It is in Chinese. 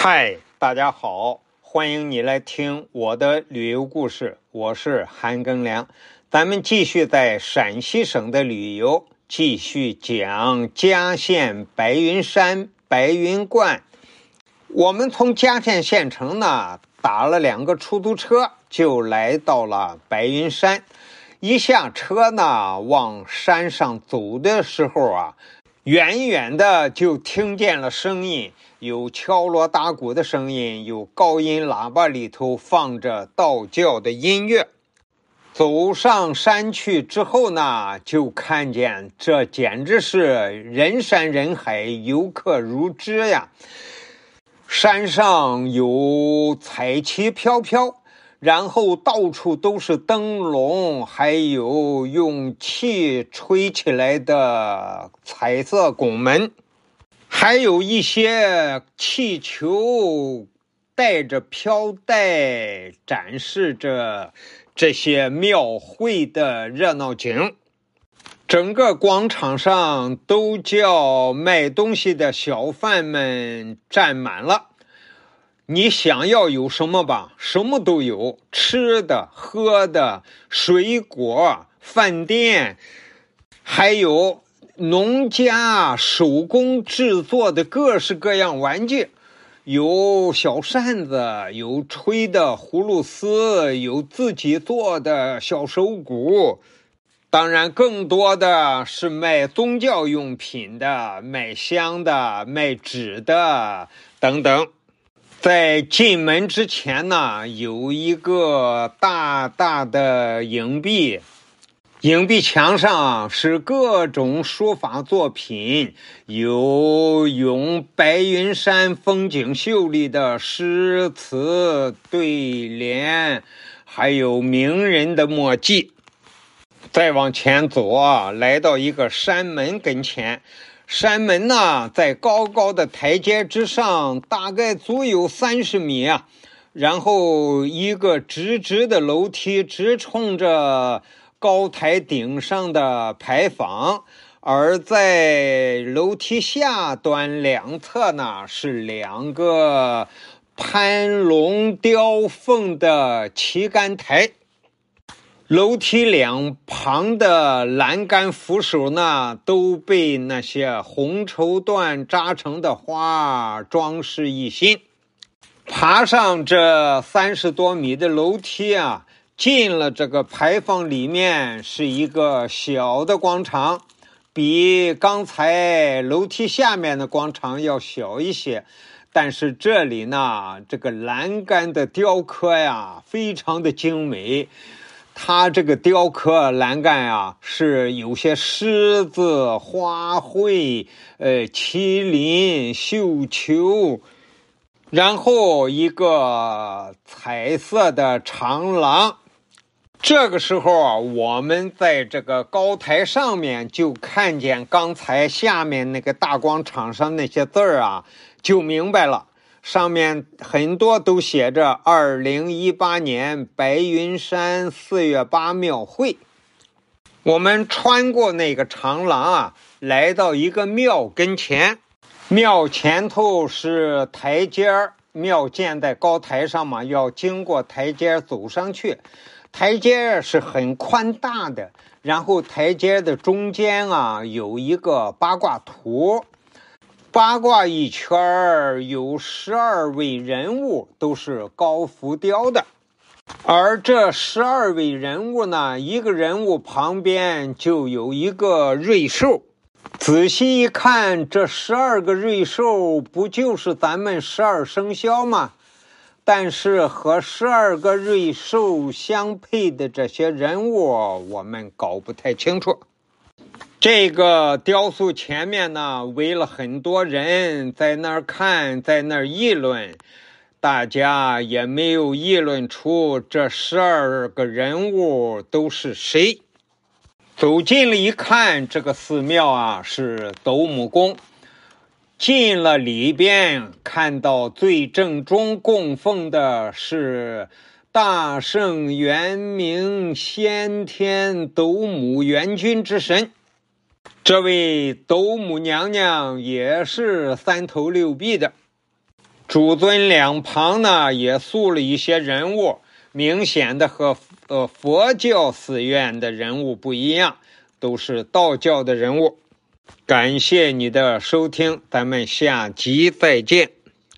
嗨，大家好，欢迎你来听我的旅游故事，我是韩庚良。咱们继续在陕西省的旅游，继续讲嘉县白云山白云观。我们从嘉县县城呢打了两个出租车，就来到了白云山。一下车呢，往山上走的时候啊，远远的就听见了声音。有敲锣打鼓的声音，有高音喇叭里头放着道教的音乐。走上山去之后呢，就看见这简直是人山人海，游客如织呀。山上有彩旗飘飘，然后到处都是灯笼，还有用气吹起来的彩色拱门。还有一些气球带着飘带，展示着这些庙会的热闹景。整个广场上都叫卖东西的小贩们占满了。你想要有什么吧，什么都有，吃的、喝的、水果、饭店，还有。农家手工制作的各式各样玩具，有小扇子，有吹的葫芦丝，有自己做的小手鼓。当然，更多的是卖宗教用品的、卖香的、卖纸的等等。在进门之前呢，有一个大大的硬币。影壁墙上是各种书法作品，有咏白云山风景秀丽的诗词对联，还有名人的墨迹。再往前走啊，来到一个山门跟前，山门呢在高高的台阶之上，大概足有三十米啊。然后一个直直的楼梯直冲着。高台顶上的牌坊，而在楼梯下端两侧呢，是两个攀龙雕凤的旗杆台。楼梯两旁的栏杆扶手呢，都被那些红绸缎扎成的花装饰一新。爬上这三十多米的楼梯啊！进了这个牌坊里面是一个小的广场，比刚才楼梯下面的广场要小一些。但是这里呢，这个栏杆的雕刻呀，非常的精美。它这个雕刻栏杆啊，是有些狮子、花卉、呃，麒麟、绣球，然后一个彩色的长廊。这个时候啊，我们在这个高台上面就看见刚才下面那个大广场上那些字儿啊，就明白了。上面很多都写着“二零一八年白云山四月八庙会”。我们穿过那个长廊啊，来到一个庙跟前，庙前头是台阶儿，庙建在高台上嘛，要经过台阶走上去。台阶是很宽大的，然后台阶的中间啊有一个八卦图，八卦一圈有十二位人物，都是高浮雕的。而这十二位人物呢，一个人物旁边就有一个瑞兽。仔细一看，这十二个瑞兽不就是咱们十二生肖吗？但是和十二个瑞兽相配的这些人物，我们搞不太清楚。这个雕塑前面呢，围了很多人在那儿看，在那儿议论，大家也没有议论出这十二个人物都是谁。走近了一看，这个寺庙啊，是斗母宫。进了里边，看到最正中供奉的是大圣元明先天斗母元君之神。这位斗母娘娘也是三头六臂的。主尊两旁呢也塑了一些人物，明显的和呃佛教寺院的人物不一样，都是道教的人物。感谢你的收听，咱们下集再见。